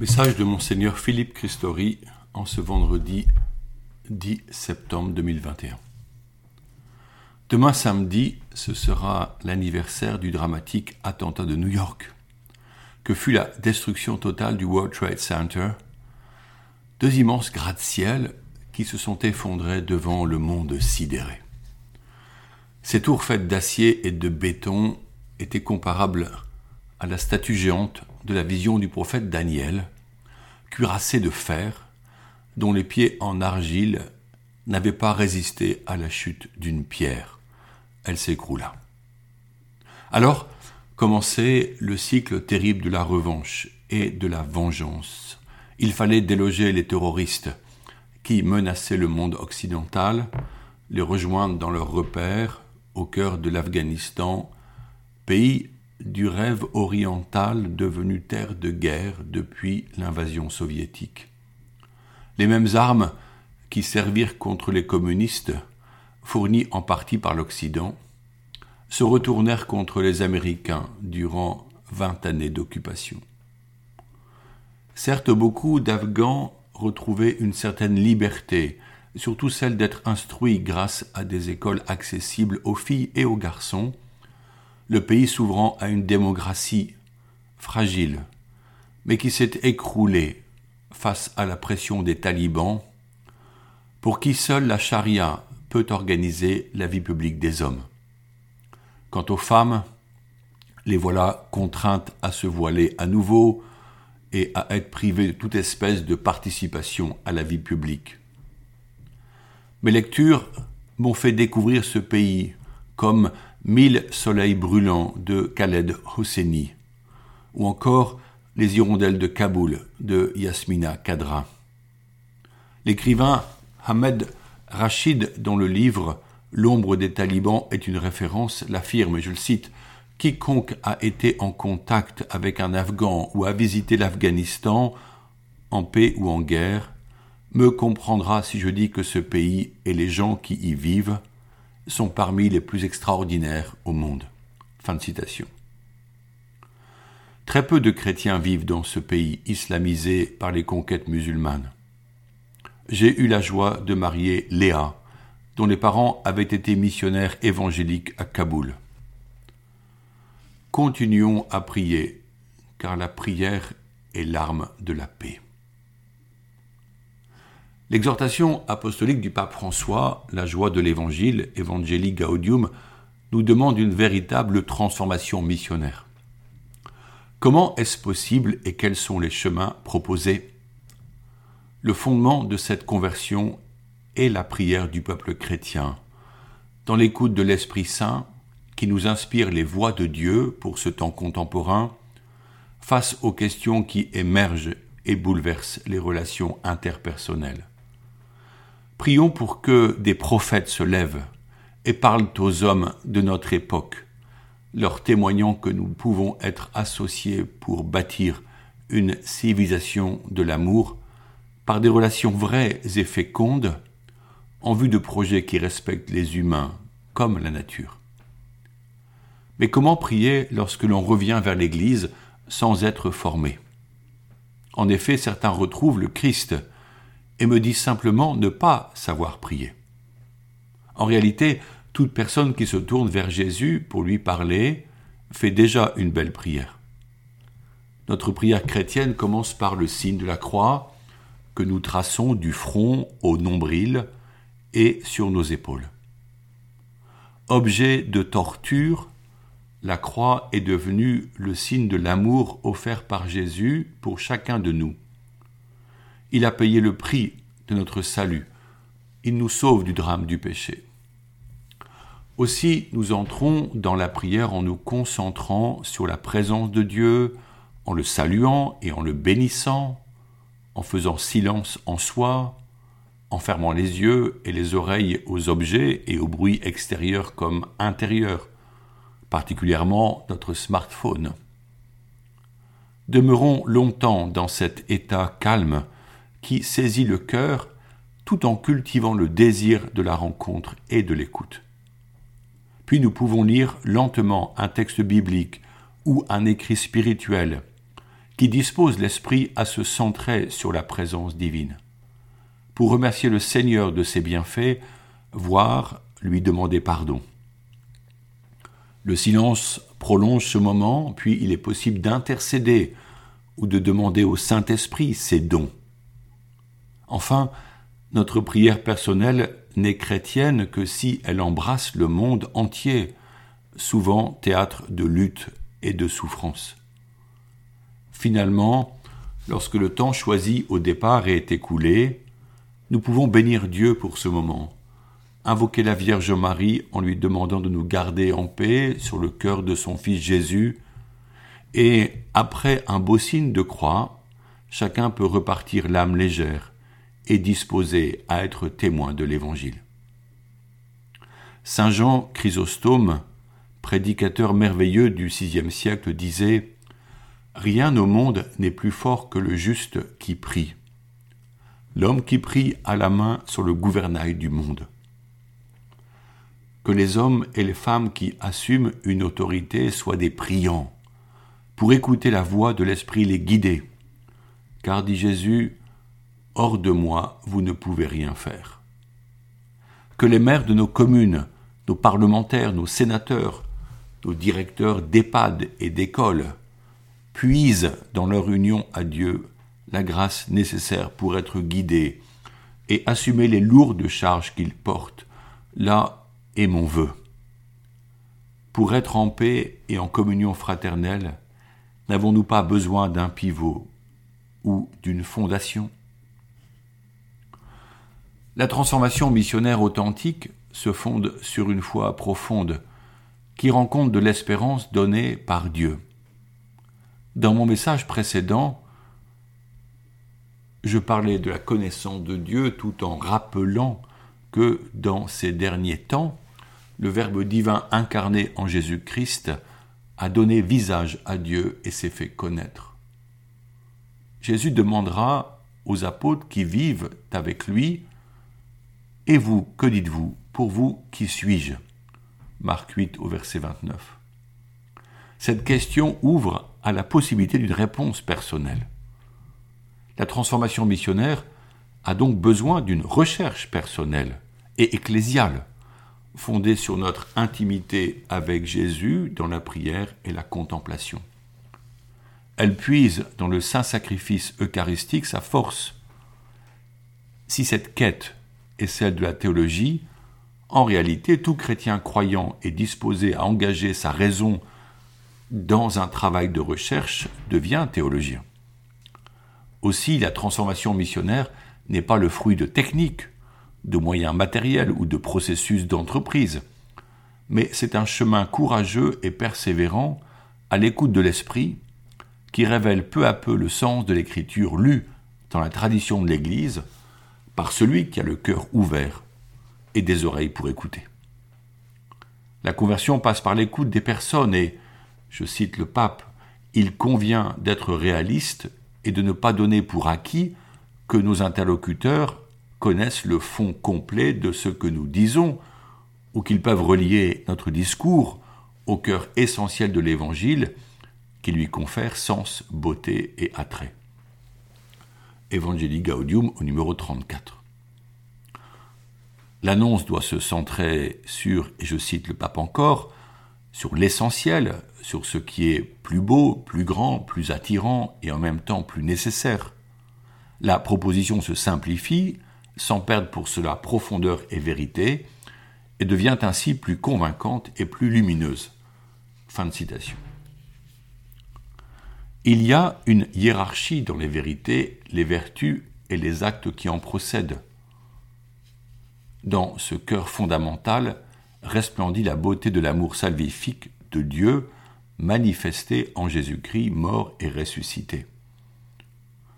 Message de Monseigneur Philippe Christori en ce vendredi 10 septembre 2021. Demain samedi, ce sera l'anniversaire du dramatique attentat de New York, que fut la destruction totale du World Trade Center, deux immenses gratte-ciel qui se sont effondrés devant le monde sidéré. Ces tours faites d'acier et de béton étaient comparables à la statue géante de la vision du prophète Daniel, cuirassé de fer, dont les pieds en argile n'avaient pas résisté à la chute d'une pierre. Elle s'écroula. Alors commençait le cycle terrible de la revanche et de la vengeance. Il fallait déloger les terroristes qui menaçaient le monde occidental, les rejoindre dans leurs repères au cœur de l'Afghanistan, pays du rêve oriental devenu terre de guerre depuis l'invasion soviétique. Les mêmes armes qui servirent contre les communistes, fournies en partie par l'Occident, se retournèrent contre les Américains durant vingt années d'occupation. Certes, beaucoup d'Afghans retrouvaient une certaine liberté, surtout celle d'être instruits grâce à des écoles accessibles aux filles et aux garçons, le pays s'ouvrant à une démocratie fragile, mais qui s'est écroulée face à la pression des talibans, pour qui seule la charia peut organiser la vie publique des hommes. Quant aux femmes, les voilà contraintes à se voiler à nouveau et à être privées de toute espèce de participation à la vie publique. Mes lectures m'ont fait découvrir ce pays comme Mille soleils brûlants de Khaled Hosseini, ou encore Les hirondelles de Kaboul de Yasmina Kadra. L'écrivain Ahmed Rachid, dont le livre L'ombre des talibans est une référence, l'affirme, je le cite, Quiconque a été en contact avec un Afghan ou a visité l'Afghanistan, en paix ou en guerre, me comprendra si je dis que ce pays et les gens qui y vivent sont parmi les plus extraordinaires au monde. Fin de citation. Très peu de chrétiens vivent dans ce pays islamisé par les conquêtes musulmanes. J'ai eu la joie de marier Léa, dont les parents avaient été missionnaires évangéliques à Kaboul. Continuons à prier, car la prière est l'arme de la paix. L'exhortation apostolique du pape François, la joie de l'évangile, Evangelii Gaudium, nous demande une véritable transformation missionnaire. Comment est-ce possible et quels sont les chemins proposés? Le fondement de cette conversion est la prière du peuple chrétien, dans l'écoute de l'Esprit Saint qui nous inspire les voies de Dieu pour ce temps contemporain, face aux questions qui émergent et bouleversent les relations interpersonnelles. Prions pour que des prophètes se lèvent et parlent aux hommes de notre époque, leur témoignant que nous pouvons être associés pour bâtir une civilisation de l'amour par des relations vraies et fécondes en vue de projets qui respectent les humains comme la nature. Mais comment prier lorsque l'on revient vers l'Église sans être formé? En effet, certains retrouvent le Christ et me dit simplement ne pas savoir prier. En réalité, toute personne qui se tourne vers Jésus pour lui parler fait déjà une belle prière. Notre prière chrétienne commence par le signe de la croix que nous traçons du front au nombril et sur nos épaules. Objet de torture, la croix est devenue le signe de l'amour offert par Jésus pour chacun de nous. Il a payé le prix de notre salut. Il nous sauve du drame du péché. Aussi, nous entrons dans la prière en nous concentrant sur la présence de Dieu, en le saluant et en le bénissant, en faisant silence en soi, en fermant les yeux et les oreilles aux objets et aux bruits extérieurs comme intérieurs, particulièrement notre smartphone. Demeurons longtemps dans cet état calme qui saisit le cœur tout en cultivant le désir de la rencontre et de l'écoute. Puis nous pouvons lire lentement un texte biblique ou un écrit spirituel qui dispose l'esprit à se centrer sur la présence divine, pour remercier le Seigneur de ses bienfaits, voire lui demander pardon. Le silence prolonge ce moment, puis il est possible d'intercéder ou de demander au Saint-Esprit ses dons. Enfin, notre prière personnelle n'est chrétienne que si elle embrasse le monde entier, souvent théâtre de lutte et de souffrance. Finalement, lorsque le temps choisi au départ est écoulé, nous pouvons bénir Dieu pour ce moment, invoquer la Vierge Marie en lui demandant de nous garder en paix sur le cœur de son Fils Jésus, et après un beau signe de croix, chacun peut repartir l'âme légère et disposé à être témoin de l'Évangile. Saint Jean Chrysostome, prédicateur merveilleux du VIe siècle, disait Rien au monde n'est plus fort que le juste qui prie. L'homme qui prie a la main sur le gouvernail du monde que les hommes et les femmes qui assument une autorité soient des priants, pour écouter la voix de l'Esprit les guider. Car, dit Jésus, hors de moi, vous ne pouvez rien faire. Que les maires de nos communes, nos parlementaires, nos sénateurs, nos directeurs d'EHPAD et d'écoles puisent dans leur union à Dieu la grâce nécessaire pour être guidés et assumer les lourdes charges qu'ils portent, là et mon vœu. Pour être en paix et en communion fraternelle, n'avons-nous pas besoin d'un pivot ou d'une fondation? La transformation missionnaire authentique se fonde sur une foi profonde qui rend compte de l'espérance donnée par Dieu. Dans mon message précédent, je parlais de la connaissance de Dieu tout en rappelant que dans ces derniers temps, le Verbe divin incarné en Jésus-Christ a donné visage à Dieu et s'est fait connaître. Jésus demandera aux apôtres qui vivent avec lui, Et vous, que dites-vous Pour vous, qui suis-je? Marc 8 au verset 29. Cette question ouvre à la possibilité d'une réponse personnelle. La transformation missionnaire a donc besoin d'une recherche personnelle et ecclésiale, fondée sur notre intimité avec Jésus dans la prière et la contemplation. Elle puise dans le saint sacrifice eucharistique sa force. Si cette quête est celle de la théologie, en réalité, tout chrétien croyant et disposé à engager sa raison dans un travail de recherche devient théologien. Aussi, la transformation missionnaire n'est pas le fruit de techniques, de moyens matériels ou de processus d'entreprise, mais c'est un chemin courageux et persévérant à l'écoute de l'esprit qui révèle peu à peu le sens de l'écriture lue dans la tradition de l'Église celui qui a le cœur ouvert et des oreilles pour écouter. La conversion passe par l'écoute des personnes et, je cite le pape, il convient d'être réaliste et de ne pas donner pour acquis que nos interlocuteurs connaissent le fond complet de ce que nous disons, ou qu'ils peuvent relier notre discours au cœur essentiel de l'Évangile qui lui confère sens, beauté et attrait. Evangelii Gaudium au numéro 34. L'annonce doit se centrer sur, et je cite le pape encore, sur l'essentiel, sur ce qui est plus beau, plus grand, plus attirant et en même temps plus nécessaire. La proposition se simplifie sans perdre pour cela profondeur et vérité, et devient ainsi plus convaincante et plus lumineuse. Fin de citation. Il y a une hiérarchie dans les vérités, les vertus et les actes qui en procèdent. Dans ce cœur fondamental resplendit la beauté de l'amour salvifique de Dieu manifesté en Jésus-Christ mort et ressuscité.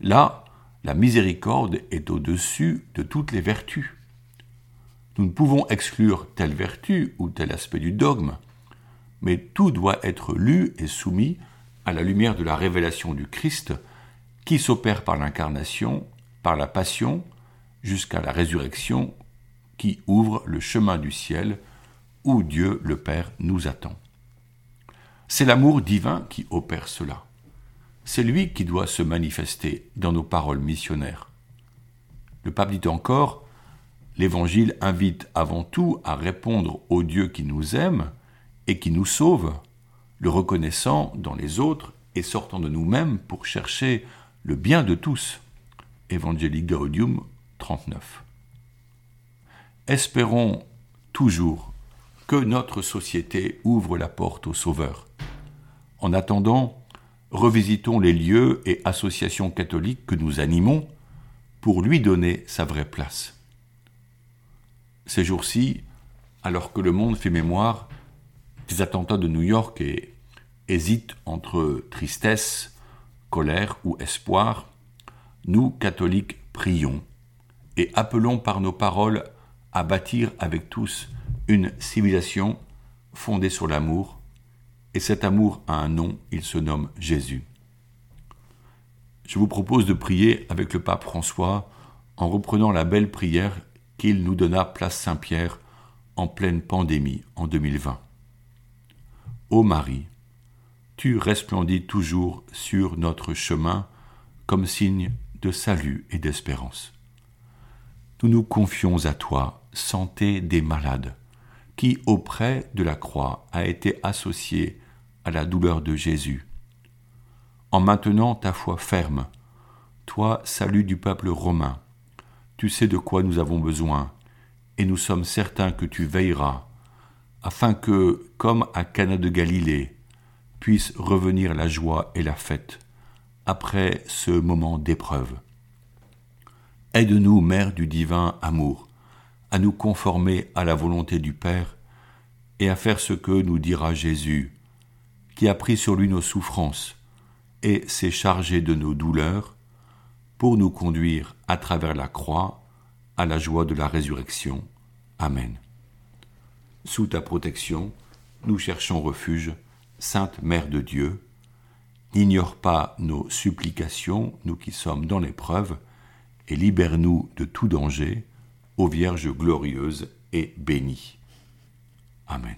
Là, la miséricorde est au-dessus de toutes les vertus. Nous ne pouvons exclure telle vertu ou tel aspect du dogme, mais tout doit être lu et soumis à la lumière de la révélation du Christ qui s'opère par l'incarnation, par la passion, jusqu'à la résurrection qui ouvre le chemin du ciel où Dieu le Père nous attend. C'est l'amour divin qui opère cela. c'est lui qui doit se manifester dans nos paroles missionnaires. Le pape dit encore, L'Évangile invite avant tout à répondre au Dieu qui nous aime et qui nous sauve, le reconnaissant dans les autres et sortant de nous-mêmes pour chercher le bien de tous. Evangelii Gaudium 39. Espérons toujours que notre société ouvre la porte au Sauveur. En attendant, revisitons les lieux et associations catholiques que nous animons pour lui donner sa vraie place. Ces jours-ci, alors que le monde fait mémoire des attentats de New York et hésite entre tristesse, colère ou espoir, nous, catholiques, prions et appelons par nos paroles à bâtir avec tous une civilisation fondée sur l'amour, et cet amour a un nom, il se nomme Jésus. Je vous propose de prier avec le pape François en reprenant la belle prière qu'il nous donna place Saint-Pierre en pleine pandémie en 2020. Ô Marie, tu resplendis toujours sur notre chemin comme signe de salut et d'espérance. Nous nous confions à toi, santé des malades, qui auprès de la croix a été associée à la douleur de Jésus. En maintenant ta foi ferme, toi, salut du peuple romain, tu sais de quoi nous avons besoin, et nous sommes certains que tu veilleras, afin que, comme à Cana de Galilée, puisse revenir la joie et la fête après ce moment d'épreuve. Aide-nous, Mère du divin amour, à nous conformer à la volonté du Père et à faire ce que nous dira Jésus, qui a pris sur lui nos souffrances et s'est chargé de nos douleurs pour nous conduire à travers la croix à la joie de la résurrection. Amen. Sous ta protection, nous cherchons refuge, Sainte Mère de Dieu. N'ignore pas nos supplications, nous qui sommes dans l'épreuve, et libère-nous de tout danger, ô Vierge glorieuse et bénie. Amen.